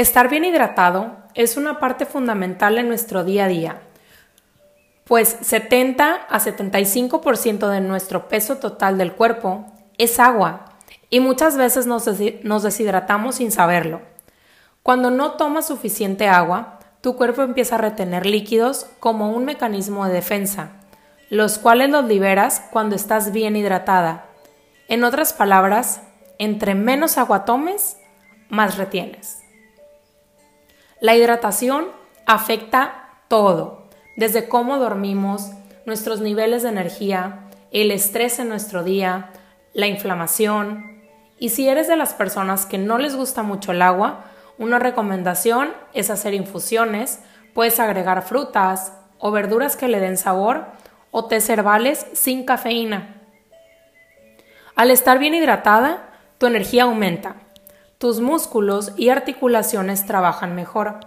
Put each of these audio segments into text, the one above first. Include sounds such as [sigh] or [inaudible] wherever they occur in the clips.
Estar bien hidratado es una parte fundamental en nuestro día a día, pues 70 a 75% de nuestro peso total del cuerpo es agua y muchas veces nos, deshidratamos sin saberlo. Cuando no tomas suficiente agua, tu cuerpo empieza a retener líquidos como un mecanismo de defensa, los cuales los liberas cuando estás bien hidratada. En otras palabras, entre menos agua tomes, más retienes. La hidratación afecta todo, desde cómo dormimos, nuestros niveles de energía, el estrés en nuestro día, la inflamación. Y si eres de las personas que no les gusta mucho el agua, una recomendación es hacer infusiones, puedes agregar frutas o verduras que le den sabor o té herbales sin cafeína. Al estar bien hidratada, tu energía aumenta, tus músculos y articulaciones trabajan mejor,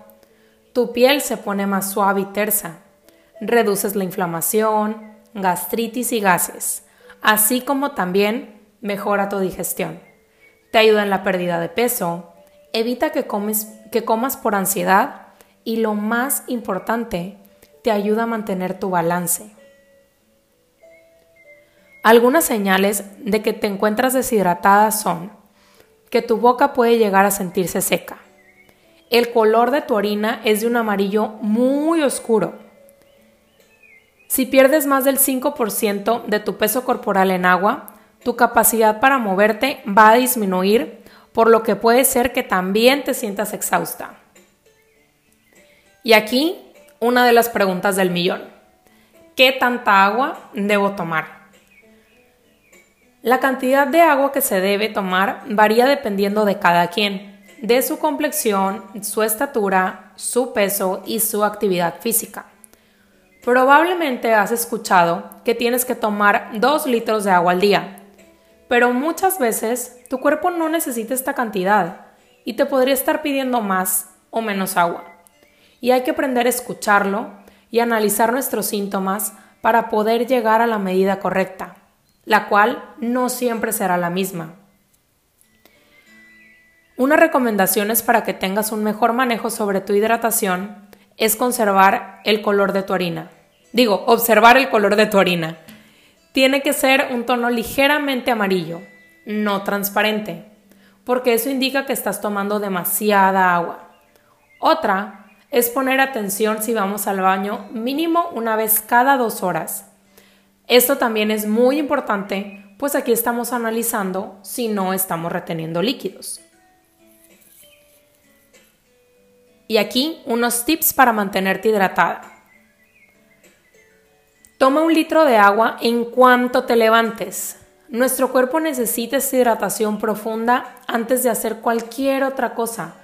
tu piel se pone más suave y tersa, reduces la inflamación, gastritis y gases, así como también mejora tu digestión. Te ayuda en la pérdida de peso, evita que, que comas por ansiedad y lo más importante, te ayuda a mantener tu balance. Algunas señales de que te encuentras deshidratada son que tu boca puede llegar a sentirse seca. El color de tu orina es de un amarillo muy oscuro. Si pierdes más del 5% de tu peso corporal en agua, tu capacidad para moverte va a disminuir por lo que puede ser que también te sientas exhausta. Y aquí una de las preguntas del millón. ¿Qué tanta agua debo tomar? La cantidad de agua que se debe tomar varía dependiendo de cada quien, de su complexión, su estatura, su peso y su actividad física. Probablemente has escuchado que tienes que tomar 2 litros de agua al día, pero muchas veces tu cuerpo no necesita esta cantidad y te podría estar pidiendo más o menos agua. Y hay que aprender a escucharlo y analizar nuestros síntomas para poder llegar a la medida correcta, la cual no siempre será la misma. Una recomendación es para que tengas un mejor manejo sobre tu hidratación es conservar el color de tu orina. Digo, observar el color de tu orina. Tiene que ser un tono ligeramente amarillo, no transparente, porque eso indica que estás tomando demasiada agua. Otra es poner atención si vamos al baño mínimo una vez cada dos horas. Esto también es muy importante, pues aquí estamos analizando si no estamos reteniendo líquidos. Y aquí unos tips para mantenerte hidratada. Toma un litro de agua en cuanto te levantes. Nuestro cuerpo necesita esta hidratación profunda antes de hacer cualquier otra cosa,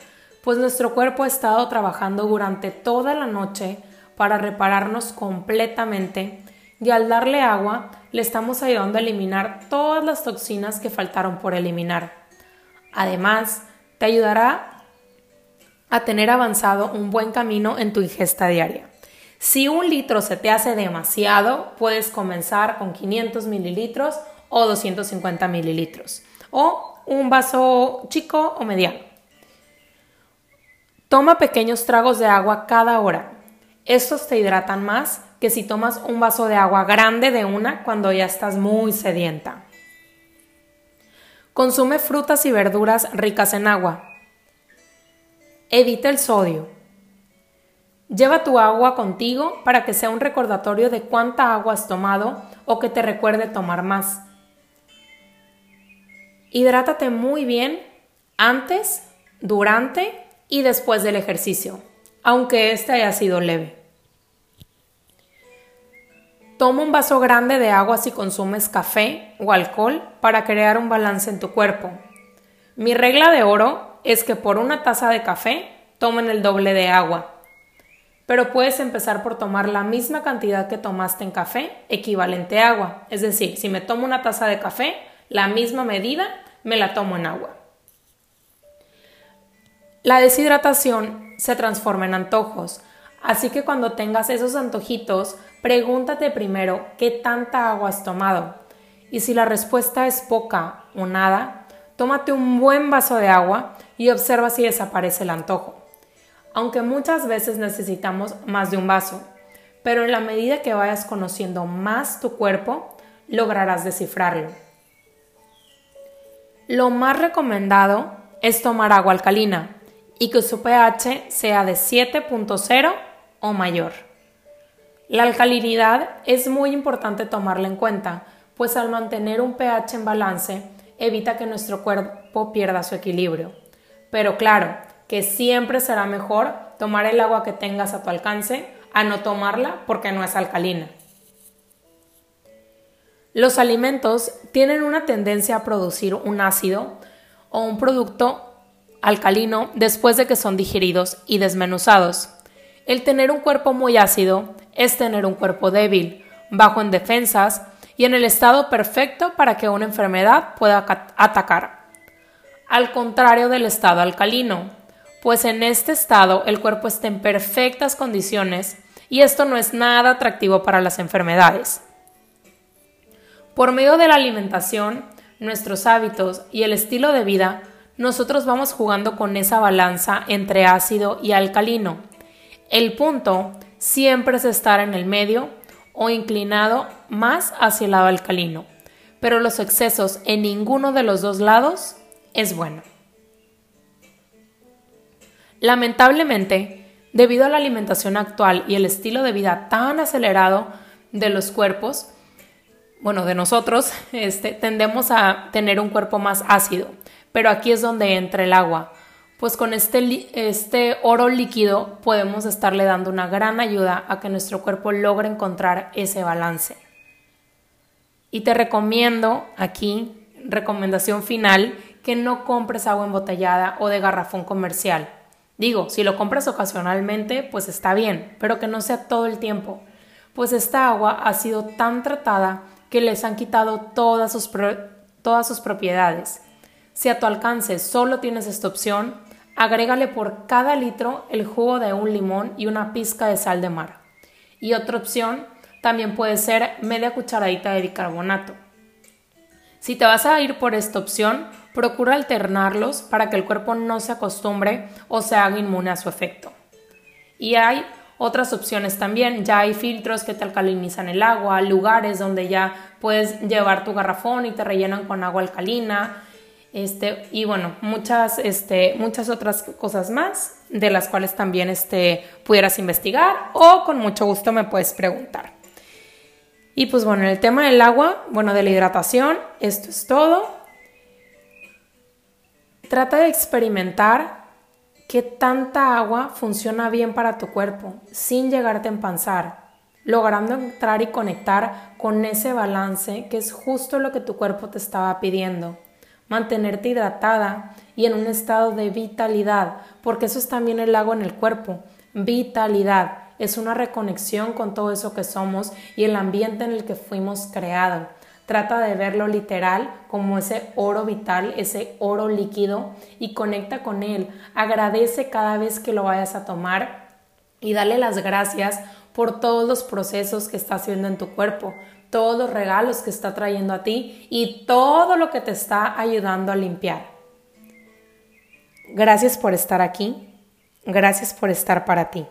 pues nuestro cuerpo ha estado trabajando durante toda la noche para repararnos completamente y al darle agua le estamos ayudando a eliminar todas las toxinas que faltaron por eliminar. Además, te ayudará a tener avanzado un buen camino en tu ingesta diaria. Si un litro se te hace demasiado, puedes comenzar con 500 mililitros o 250 mililitros o un vaso chico o mediano. Toma pequeños tragos de agua cada hora. Estos te hidratan más que si tomas un vaso de agua grande de una cuando ya estás muy sedienta. Consume frutas y verduras ricas en agua. Evita el sodio. Lleva tu agua contigo para que sea un recordatorio de cuánta agua has tomado o que te recuerde tomar más. Hidrátate muy bien antes, durante y después del ejercicio, aunque este haya sido leve. Toma un vaso grande de agua si consumes café o alcohol para crear un balance en tu cuerpo. Mi regla de oro es que por una taza de café tomen el doble de agua pero puedes empezar por tomar la misma cantidad que tomaste en café, equivalente a agua. Es decir, si me tomo una taza de café, la misma medida me la tomo en agua. La deshidratación se transforma en antojos, así que cuando tengas esos antojitos, pregúntate primero qué tanta agua has tomado. Y si la respuesta es poca o nada, tómate un buen vaso de agua y observa si desaparece el antojo. Aunque muchas veces necesitamos más de un vaso, pero en la medida que vayas conociendo más tu cuerpo, lograrás descifrarlo. Lo más recomendado es tomar agua alcalina y que su pH sea de 7.0 o mayor. La alcalinidad es muy importante tomarla en cuenta, pues al mantener un pH en balance evita que nuestro cuerpo pierda su equilibrio. Pero claro, que siempre será mejor tomar el agua que tengas a tu alcance a no tomarla porque no es alcalina. Los alimentos tienen una tendencia a producir un ácido o un producto alcalino después de que son digeridos y desmenuzados. El tener un cuerpo muy ácido es tener un cuerpo débil, bajo en defensas y en el estado perfecto para que una enfermedad pueda atacar. Al contrario del estado alcalino, pues en este estado el cuerpo está en perfectas condiciones y esto no es nada atractivo para las enfermedades. Por medio de la alimentación, nuestros hábitos y el estilo de vida, nosotros vamos jugando con esa balanza entre ácido y alcalino. El punto siempre es estar en el medio o inclinado más hacia el lado alcalino, pero los excesos en ninguno de los dos lados es bueno. Lamentablemente, debido a la alimentación actual y el estilo de vida tan acelerado de los cuerpos, bueno, de nosotros, [laughs] este, tendemos a tener un cuerpo más ácido, pero aquí es donde entra el agua, pues con este, este oro líquido podemos estarle dando una gran ayuda a que nuestro cuerpo logre encontrar ese balance. Y te recomiendo aquí, recomendación final, que no compres agua embotellada o de garrafón comercial. Digo, si lo compras ocasionalmente, pues está bien, pero que no sea todo el tiempo, pues esta agua ha sido tan tratada que les han quitado todas sus, todas sus propiedades. Si a tu alcance solo tienes esta opción, Agrégale por cada litro el jugo de un limón y una pizca de sal de mar. Y otra opción también puede ser media cucharadita de bicarbonato. Si te vas a ir por esta opción, procura alternarlos para que el cuerpo no se acostumbre o se haga inmune a su efecto. Y hay otras opciones también, ya hay filtros que te alcalinizan el agua, lugares donde ya puedes llevar tu garrafón y te rellenan con agua alcalina, este, y bueno, muchas, este, muchas otras cosas más de las cuales también este, pudieras investigar o con mucho gusto me puedes preguntar. Y pues bueno, en el tema del agua, bueno, de la hidratación, esto es todo. Trata de experimentar qué tanta agua funciona bien para tu cuerpo sin llegarte a empanzar, logrando entrar y conectar con ese balance que es justo lo que tu cuerpo te estaba pidiendo mantenerte hidratada y en un estado de vitalidad, porque eso es también el agua en el cuerpo. Vitalidad es una reconexión con todo eso que somos y el ambiente en el que fuimos creados. Trata de verlo literal como ese oro vital, ese oro líquido y conecta con él. Agradece cada vez que lo vayas a tomar y dale las gracias por todos los procesos que está haciendo en tu cuerpo, todos los regalos que está trayendo a ti y todo lo que te está ayudando a limpiar. Gracias por estar aquí. Gracias por estar para ti.